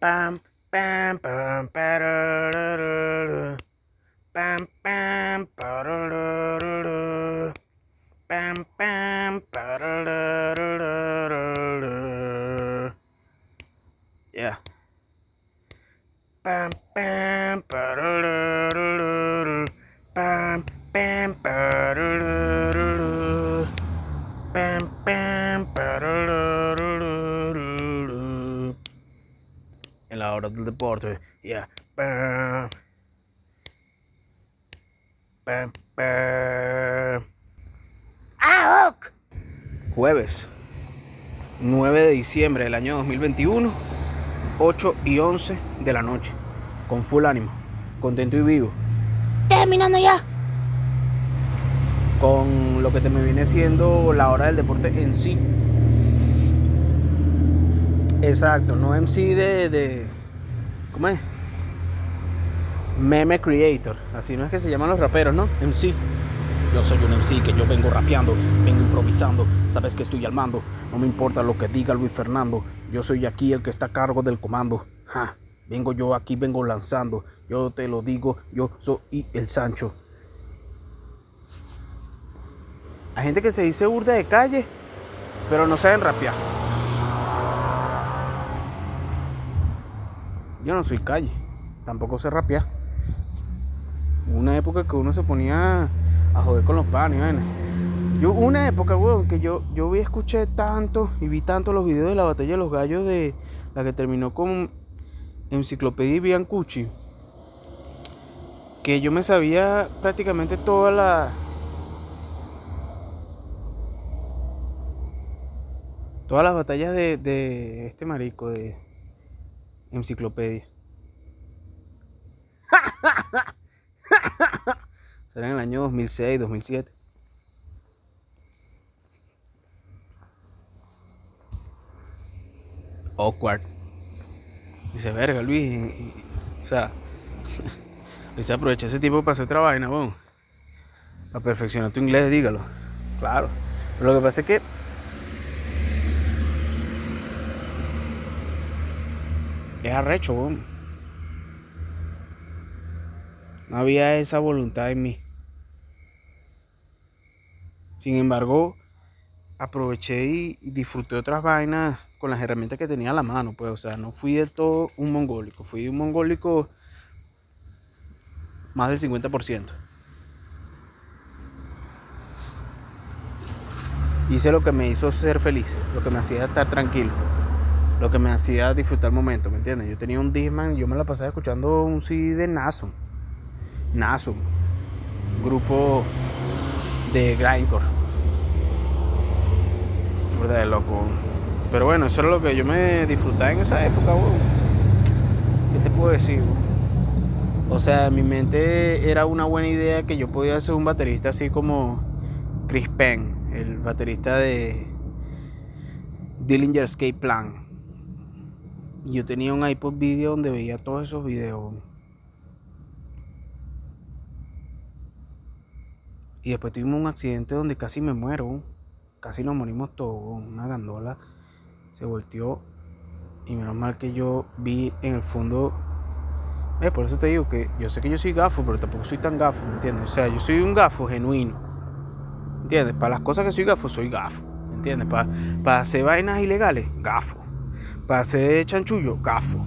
bam bam bam da da da, bam bam da da da, bam bam ba-da-da-da-da. yeah. Bam bam En la hora del deporte, yeah. Pam, pam. ¡Ah, ok! Jueves 9 de diciembre del año 2021, 8 y 11 de la noche. Con full ánimo, contento y vivo. Terminando ya. Con lo que te me viene siendo la hora del deporte en sí. Exacto, no MC de, de. ¿Cómo es? Meme creator. Así no es que se llaman los raperos, ¿no? MC. Yo soy un MC que yo vengo rapeando, vengo improvisando, sabes que estoy al mando, no me importa lo que diga Luis Fernando, yo soy aquí el que está a cargo del comando. Ja, vengo yo aquí, vengo lanzando, yo te lo digo, yo soy el Sancho. Hay gente que se dice burda de calle, pero no saben rapear. Yo no soy calle, tampoco sé rapear. Una época que uno se ponía a joder con los panes. Yo, una época, weón, que yo, yo vi, escuché tanto y vi tanto los videos de la batalla de los gallos de la que terminó con Enciclopedia Biancucci, que yo me sabía prácticamente toda la. Todas las batallas de, de este marico de Enciclopedia. Será en el año 2006, 2007. Awkward. Dice, verga, Luis. y- y- o sea, se aprovecha ese tiempo para hacer otra vaina, weón. Para perfeccionar tu inglés, dígalo. Claro. Pero lo que pasa es que. Es arrecho. No había esa voluntad en mí. Sin embargo, aproveché y y disfruté otras vainas con las herramientas que tenía a la mano, pues, o sea, no fui del todo un mongólico, fui un mongólico más del 50%. Hice lo que me hizo ser feliz, lo que me hacía estar tranquilo, lo que me hacía disfrutar el momento, ¿me entiendes? Yo tenía un Disman, yo me la pasaba escuchando un CD de Nason. Nason, grupo de grindcore. Burda de loco. Pero bueno, eso era lo que yo me disfrutaba en esa época, weón. ¿Qué te puedo decir? O sea, en mi mente era una buena idea que yo podía ser un baterista así como Chris Penn, el baterista de Dillinger Escape Plan. Y yo tenía un iPod video donde veía todos esos videos. Y después tuvimos un accidente donde casi me muero. Casi nos morimos todos. Una gandola se volteó. Y menos mal que yo vi en el fondo. Eh, por eso te digo que yo sé que yo soy gafo, pero tampoco soy tan gafo, ¿me entiendes? O sea, yo soy un gafo genuino. ¿Entiendes? Para las cosas que soy gafo, soy gafo. ¿Me entiendes? Para, para hacer vainas ilegales, gafo. Para hacer chanchullo, gafo.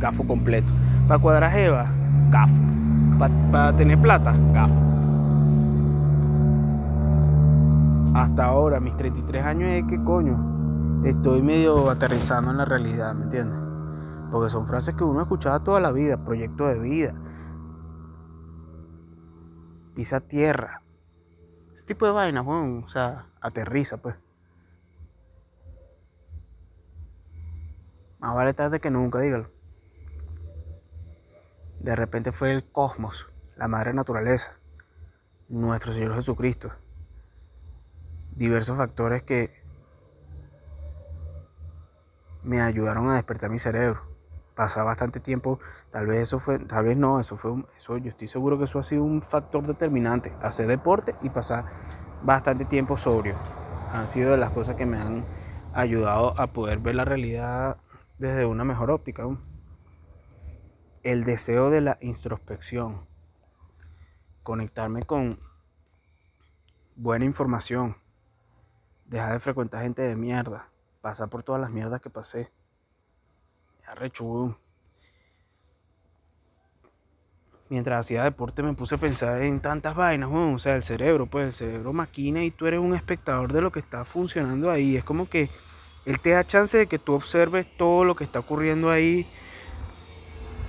Gafo completo. Para cuadrar jeva, gafo. Para, para tener plata, gafo. Hasta ahora, mis 33 años, es que coño, estoy medio aterrizando en la realidad, ¿me entiendes? Porque son frases que uno escuchaba toda la vida, proyecto de vida. Pisa tierra. Ese tipo de vainas, weón, o sea, aterriza, pues. Más vale tarde que nunca, dígalo. De repente fue el cosmos, la madre naturaleza, nuestro Señor Jesucristo. Diversos factores que me ayudaron a despertar mi cerebro. Pasaba bastante tiempo, tal vez eso fue, tal vez no, eso fue, eso, yo estoy seguro que eso ha sido un factor determinante. Hacer deporte y pasar bastante tiempo sobrio. Han sido de las cosas que me han ayudado a poder ver la realidad desde una mejor óptica. el deseo de la introspección, conectarme con buena información, dejar de frecuentar gente de mierda, pasar por todas las mierdas que pasé. Arrecho, Mientras hacía deporte me puse a pensar en tantas vainas, o sea, el cerebro, pues el cerebro maquina y tú eres un espectador de lo que está funcionando ahí. Es como que él te da chance de que tú observes todo lo que está ocurriendo ahí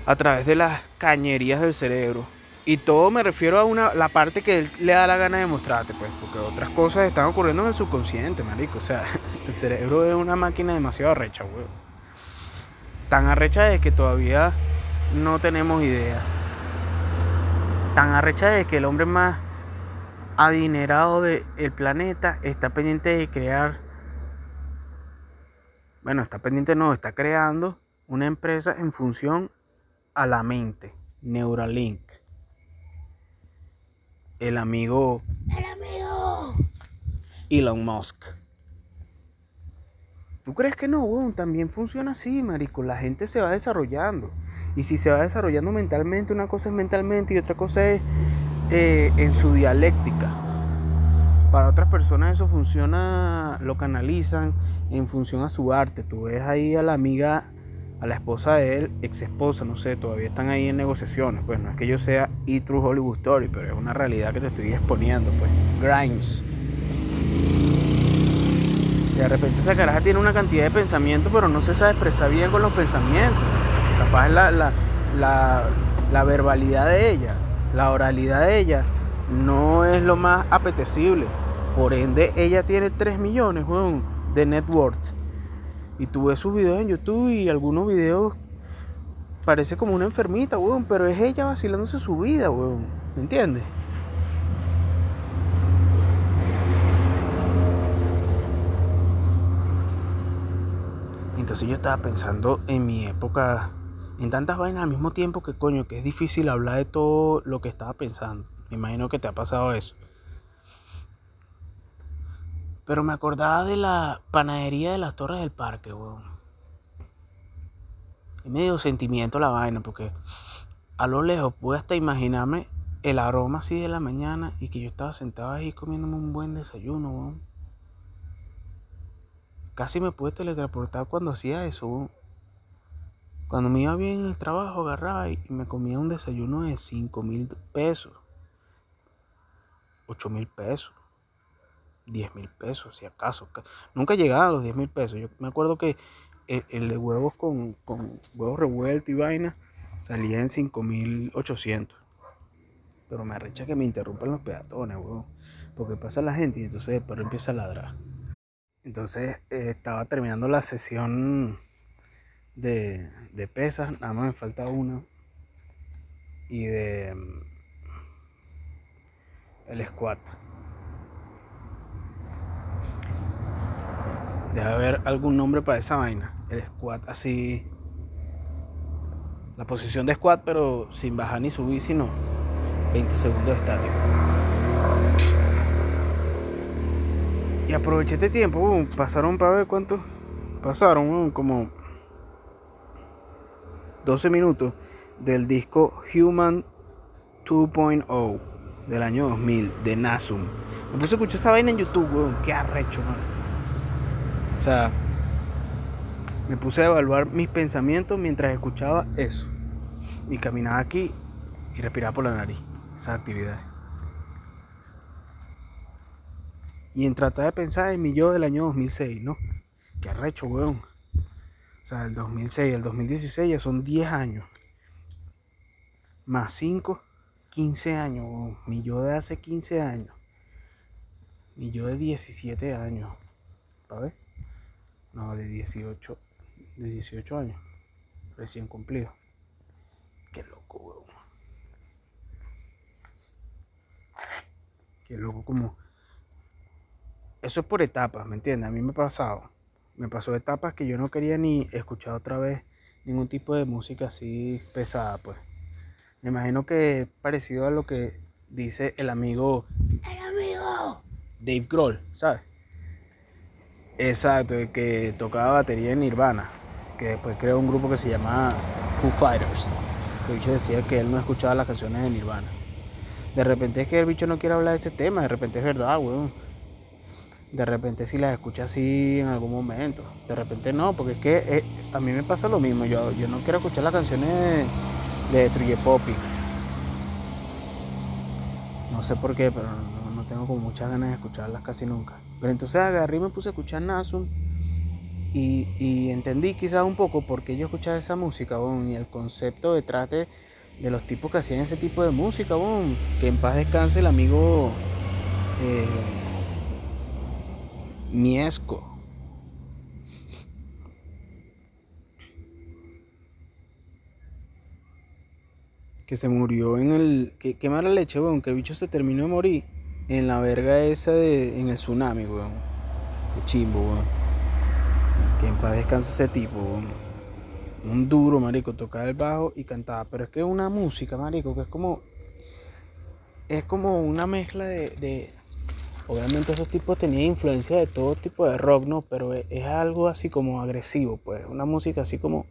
a través de las cañerías del cerebro. Y todo me refiero a una, la parte que él le da la gana de mostrarte, pues, porque otras cosas están ocurriendo en el subconsciente, marico. O sea, el cerebro es una máquina demasiado arrecha, weón. Tan arrecha de que todavía no tenemos idea. Tan arrecha de que el hombre más adinerado del planeta está pendiente de crear. Bueno, está pendiente, no, está creando una empresa en función a la mente. Neuralink. El amigo. El amigo. Elon Musk. ¿Tú crees que no, weón? También funciona así, marico. La gente se va desarrollando. Y si se va desarrollando mentalmente, una cosa es mentalmente y otra cosa es eh, en su dialéctica. Para otras personas eso funciona, lo canalizan en función a su arte. Tú ves ahí a la amiga a la esposa de él, ex esposa, no sé, todavía están ahí en negociaciones. Pues no es que yo sea e True Hollywood Story, pero es una realidad que te estoy exponiendo, pues. Grimes. de repente esa caraja tiene una cantidad de pensamientos, pero no se sabe expresar bien con los pensamientos. Capaz la, la, la, la verbalidad de ella, la oralidad de ella, no es lo más apetecible. Por ende, ella tiene 3 millones de net worth y tú ves sus videos en YouTube y algunos videos parece como una enfermita, weón, pero es ella vacilándose su vida, weón. ¿Me entiendes? Entonces yo estaba pensando en mi época, en tantas vainas al mismo tiempo que coño, que es difícil hablar de todo lo que estaba pensando. Me imagino que te ha pasado eso. Pero me acordaba de la panadería de las Torres del Parque, weón. Es medio sentimiento la vaina, porque a lo lejos pude hasta imaginarme el aroma así de la mañana y que yo estaba sentado ahí comiéndome un buen desayuno, weón. Casi me pude teletransportar cuando hacía eso, weón. Cuando me iba bien en el trabajo, agarraba y me comía un desayuno de 5 mil pesos. 8 mil pesos. 10 mil pesos, si acaso. Nunca llegaba a los 10 mil pesos. Yo me acuerdo que el, de huevos con, huevos revueltos y vaina salía en 5800. Pero me arrecha que me interrumpan los peatones, huevón. Porque pasa la gente y entonces el perro empieza a ladrar. Entonces eh, estaba terminando la sesión de, de pesas, nada más me falta una. Y de el squat. Debe haber algún nombre para esa vaina. El squat así. La posición de squat, pero sin bajar ni subir, sino 20 segundos estático. Y aproveché este tiempo. pasaron para ver cuánto. Pasaron como 12 minutos del disco Human 2.0 del año 2000 de Nasum. Me puse a escuchar esa vaina en YouTube, weón. Qué arrecho, man. O sea, me puse a evaluar mis pensamientos mientras escuchaba eso. Y caminaba aquí y respiraba por la nariz. Esa actividad. Y en tratar de pensar en mi yo del año 2006, ¿no? Qué arrecho, weón. O sea, el 2006, el 2016 ya son 10 años. Más 5, 15 años. Mi yo de hace 15 años. Mi yo de 17 años. ¿Para ver? No, de 18. De 18 años. Recién cumplido. Qué loco, weón. Qué loco como... Eso es por etapas, ¿me entiendes? A mí me ha pasado. Me pasó etapas que yo no quería ni escuchar otra vez ningún tipo de música así pesada, pues. Me imagino que es parecido a lo que dice el amigo... El amigo. Dave Grohl, ¿sabes? Exacto, el que tocaba batería en Nirvana, que después creó un grupo que se llama Foo Fighters. el bicho decía que él no escuchaba las canciones de Nirvana. De repente es que el bicho no quiere hablar de ese tema, de repente es verdad, weón. De repente si las escucha así en algún momento. De repente no, porque es que eh, a mí me pasa lo mismo. Yo, yo no quiero escuchar las canciones de, de Trille Poppy. No sé por qué, pero no, no tengo como muchas ganas de escucharlas casi nunca. Pero entonces agarré y me puse a escuchar Nasum y, y entendí quizás un poco por qué yo escuchaba esa música bon, y el concepto detrás de, de, los tipos que hacían ese tipo de música. Bon. Que en paz descanse el amigo eh, Miesco. Que se murió en el. Que, qué mala leche, weón. Que el bicho se terminó de morir en la verga esa de. En el tsunami, weón. Qué chimbo, weón. Que en paz descanse ese tipo, weón. Un duro, marico. Tocaba el bajo y cantaba. Pero es que una música, marico, que es como. Es como una mezcla de. de obviamente esos tipos tenían influencia de todo tipo de rock, ¿no? Pero es algo así como agresivo, pues. Una música así como.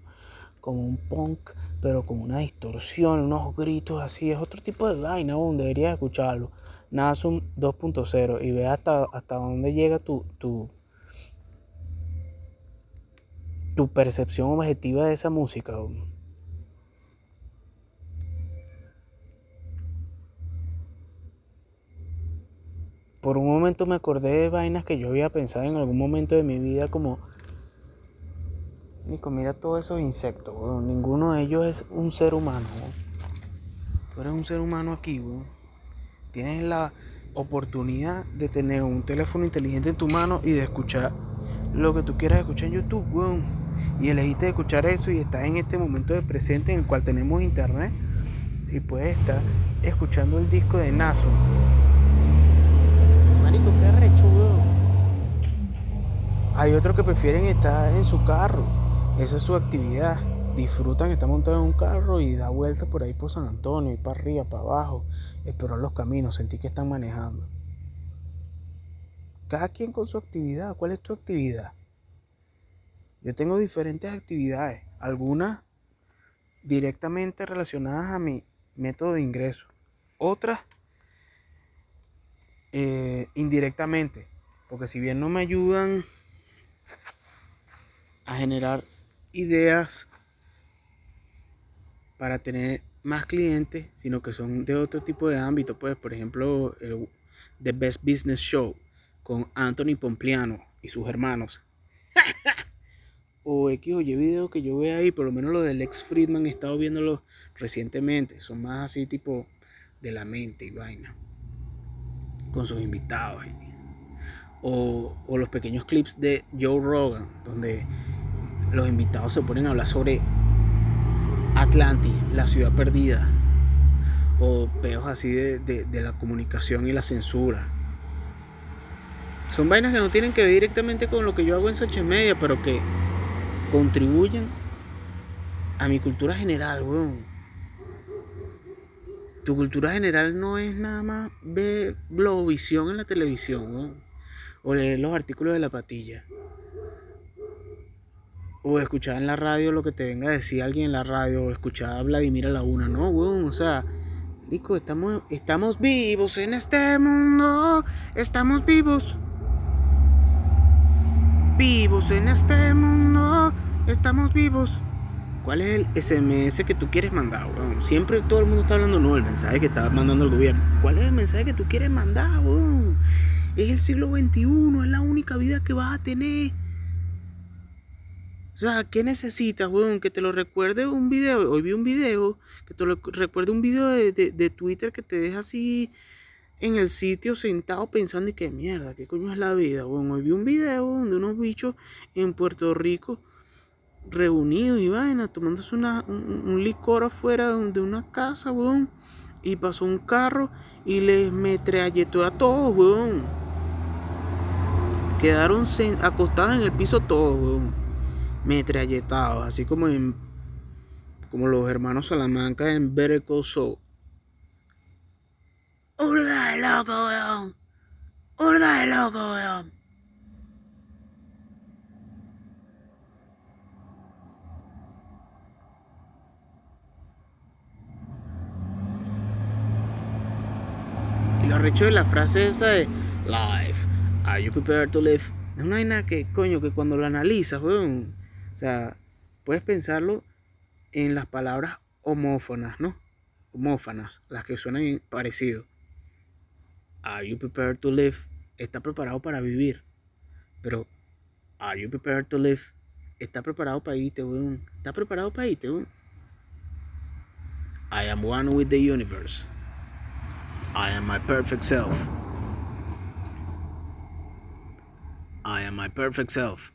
Como un punk pero con una distorsión, unos gritos así. Es otro tipo de vaina, aún deberías escucharlo. Nasum 2.0 y ve hasta, hasta dónde llega tu, tu, tu percepción objetiva de esa música. Por un momento me acordé de vainas que yo había pensado en algún momento de mi vida como Nico, mira todos esos insectos, weón. Ninguno de ellos es un ser humano, weón. Tú eres un ser humano aquí, weón. Tienes la oportunidad de tener un teléfono inteligente en tu mano y de escuchar lo que tú quieras escuchar en YouTube, weón. Y elegiste escuchar eso y estás en este momento de presente en el cual tenemos internet y puedes estar escuchando el disco de Naso. Marico, qué arrecho, weón. Hay otros que prefieren estar en su carro esa es su actividad. Disfrutan, está montado en un carro y da vueltas por ahí por San Antonio y para arriba, para abajo, explorar los caminos, sentir que están manejando. Cada quien con su actividad. ¿Cuál es tu actividad? Yo tengo diferentes actividades, algunas directamente relacionadas a mi método de ingreso, otras eh, indirectamente, porque si bien no me ayudan a generar ideas para tener más clientes, sino que son de otro tipo de ámbito, pues por ejemplo el The Best Business Show con Anthony Pompliano y sus hermanos. o X o Y video que yo veo ahí, por lo menos lo del ex Friedman he estado viéndolo recientemente, son más así tipo de la mente y vaina, con sus invitados. O los pequeños clips de Joe Rogan, donde los invitados se ponen a hablar sobre Atlantis, la ciudad perdida, o peos así de, de, la comunicación y la censura. Son vainas que no tienen que ver directamente con lo que yo hago en Sánchez Media, pero que contribuyen a mi cultura general, weón. Tu cultura general no es nada más ver Globovisión en la televisión, weón. O leer los artículos de la patilla o escuchar en la radio lo que te venga a decir alguien en la radio, o escuchar a Vladimir a la una, no, weón, o sea, Nico, estamos, estamos vivos en este mundo, estamos vivos. Vivos en este mundo, estamos vivos. ¿Cuál es el SMS que tú quieres mandar, weón? Siempre todo el mundo está hablando, no, el mensaje que está mandando el gobierno. ¿Cuál es el mensaje que tú quieres mandar, weón? Es el siglo XXI, es la única vida que vas a tener. O sea, ¿qué necesitas, weón? Que te lo recuerde un video. Hoy vi un video, que te lo recuerde un video de, de, de Twitter que te deja así en el sitio sentado pensando y qué mierda, qué coño es la vida, weón. Hoy vi un video de unos bichos en Puerto Rico reunidos y vaina, tomándose una, un, licor afuera de una casa, weón. Y pasó un carro y les metralletó a todos, weón. Quedaron acostados en el piso todos, weón metralletados, así como en como los hermanos Salamanca en Better Call ¡Urda de loco, weón! ¡Urda de loco, weón! Y lo arrecho de la frase esa de Life, are you prepared to live? Es una vaina que, coño, que cuando lo analizas, weón, sea, puedes pensarlo en las palabras homófonas, ¿no? Homófanas, las que suenan parecido. Are you prepared to live? Está preparado para vivir. Pero, are you prepared to live? Está preparado para irte, weón. Está preparado para irte, weón. I am one with the universe. I am my perfect self. I am my perfect self.